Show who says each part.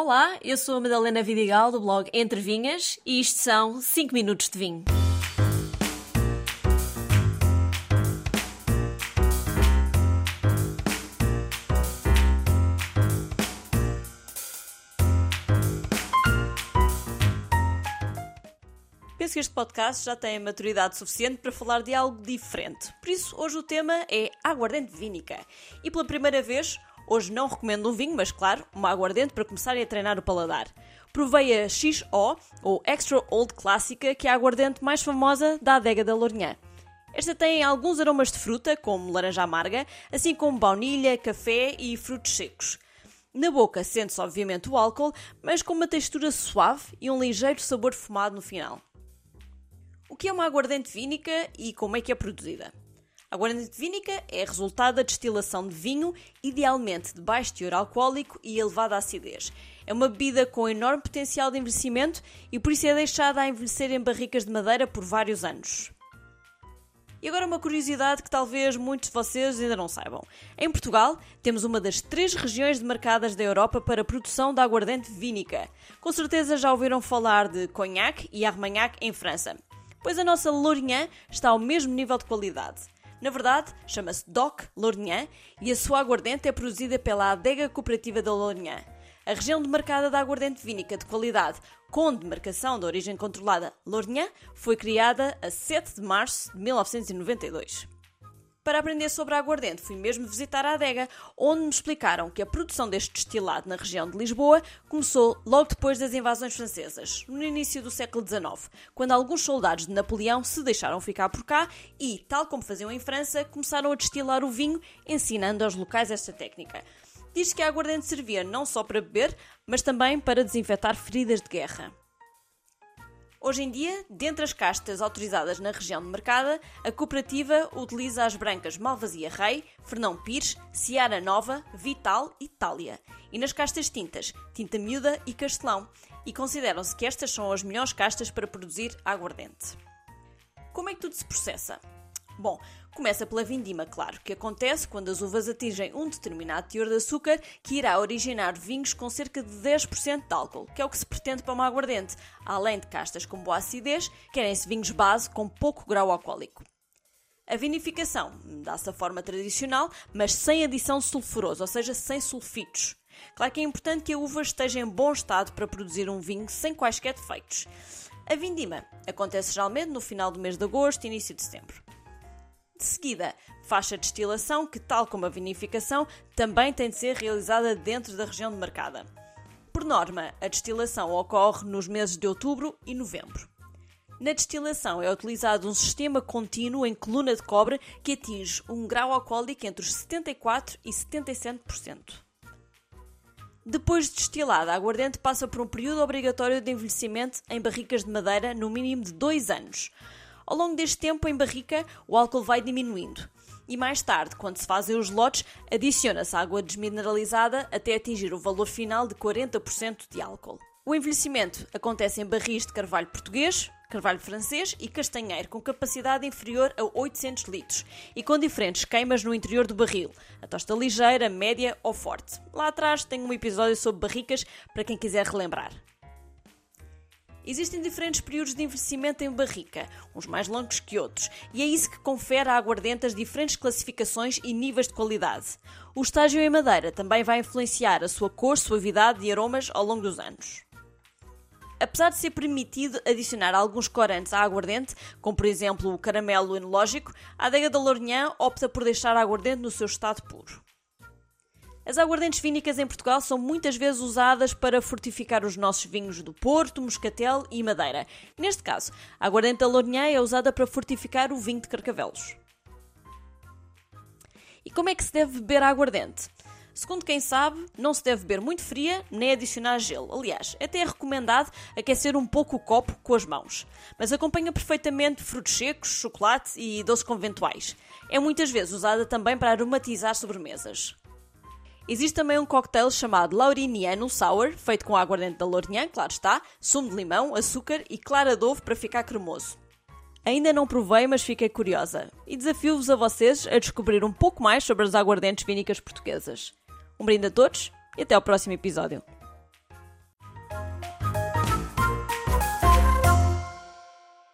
Speaker 1: Olá, eu sou a Madalena Vidigal do blog Entre Vinhas e isto são 5 minutos de vinho. Penso que este podcast já tem maturidade suficiente para falar de algo diferente. Por isso, hoje o tema é aguardente vínica. E pela primeira vez, hoje não recomendo um vinho, mas claro, uma aguardente para começarem a treinar o paladar. Provei a XO, ou Extra Old Clássica, que é a aguardente mais famosa da adega da Lourinhã. Esta tem alguns aromas de fruta, como laranja amarga, assim como baunilha, café e frutos secos. Na boca sente-se obviamente o álcool, mas com uma textura suave e um ligeiro sabor fumado no final. O que é uma aguardente vínica e como é que é produzida? A aguardente vínica é resultado da destilação de vinho, idealmente de baixo teor alcoólico e elevada acidez. É uma bebida com enorme potencial de envelhecimento e por isso é deixada a envelhecer em barricas de madeira por vários anos. E agora uma curiosidade que talvez muitos de vocês ainda não saibam. Em Portugal, temos uma das três regiões demarcadas da Europa para a produção da aguardente vínica. Com certeza já ouviram falar de Cognac e Armagnac em França pois a nossa Lourinhã está ao mesmo nível de qualidade. Na verdade, chama-se DOC Lourinhã e a sua aguardente é produzida pela Adega Cooperativa da Lourinhã. A região demarcada da aguardente vínica de qualidade com demarcação de origem controlada Lourinhã foi criada a 7 de março de 1992. Para aprender sobre a aguardente, fui mesmo visitar a adega, onde me explicaram que a produção deste destilado na região de Lisboa começou logo depois das invasões francesas, no início do século XIX, quando alguns soldados de Napoleão se deixaram ficar por cá e, tal como faziam em França, começaram a destilar o vinho, ensinando aos locais esta técnica. Diz que a aguardente servia não só para beber, mas também para desinfetar feridas de guerra. Hoje em dia, dentre as castas autorizadas na região de mercado, a cooperativa utiliza as brancas Malvasia Rei, Fernão Pires, Seara Nova, Vital e Itália. E nas castas tintas, Tinta Miúda e Castelão. E consideram-se que estas são as melhores castas para produzir aguardente. Como é que tudo se processa? Bom, começa pela vindima, claro, que acontece quando as uvas atingem um determinado teor de açúcar que irá originar vinhos com cerca de 10% de álcool, que é o que se pretende para uma aguardente. Além de castas com boa acidez, querem-se vinhos base com pouco grau alcoólico. A vinificação dá-se a forma tradicional, mas sem adição de sulfuroso, ou seja, sem sulfitos. Claro que é importante que a uva esteja em bom estado para produzir um vinho sem quaisquer defeitos. A vindima acontece geralmente no final do mês de agosto e início de setembro. De seguida, faz a destilação, que, tal como a vinificação, também tem de ser realizada dentro da região demarcada. Por norma, a destilação ocorre nos meses de outubro e novembro. Na destilação é utilizado um sistema contínuo em coluna de cobre que atinge um grau alcoólico entre os 74% e 77%. Depois de destilada, a aguardente passa por um período obrigatório de envelhecimento em barricas de madeira no mínimo de 2 anos. Ao longo deste tempo, em barrica, o álcool vai diminuindo. E mais tarde, quando se fazem os lotes, adiciona-se água desmineralizada até atingir o valor final de 40% de álcool. O envelhecimento acontece em barris de carvalho português, carvalho francês e castanheiro, com capacidade inferior a 800 litros e com diferentes queimas no interior do barril, a tosta ligeira, média ou forte. Lá atrás tem um episódio sobre barricas para quem quiser relembrar. Existem diferentes períodos de envelhecimento em barrica, uns mais longos que outros, e é isso que confere à aguardente as diferentes classificações e níveis de qualidade. O estágio em madeira também vai influenciar a sua cor, suavidade e aromas ao longo dos anos. Apesar de ser permitido adicionar alguns corantes à aguardente, como por exemplo o caramelo enológico, a adega da Lourinhã opta por deixar a aguardente no seu estado puro. As aguardentes vínicas em Portugal são muitas vezes usadas para fortificar os nossos vinhos do Porto, Moscatel e Madeira. Neste caso, a aguardente da é usada para fortificar o vinho de Carcavelos. E como é que se deve beber a aguardente? Segundo quem sabe, não se deve beber muito fria nem adicionar gelo. Aliás, até é recomendado aquecer um pouco o copo com as mãos. Mas acompanha perfeitamente frutos secos, chocolate e doces conventuais. É muitas vezes usada também para aromatizar sobremesas. Existe também um cocktail chamado Lauriniano Sour, feito com aguardente da Lourinhã, claro está, sumo de limão, açúcar e clara de ovo para ficar cremoso. Ainda não provei, mas fiquei curiosa. E desafio-vos a vocês a descobrir um pouco mais sobre as aguardentes vínicas portuguesas. Um brinde a todos e até ao próximo episódio.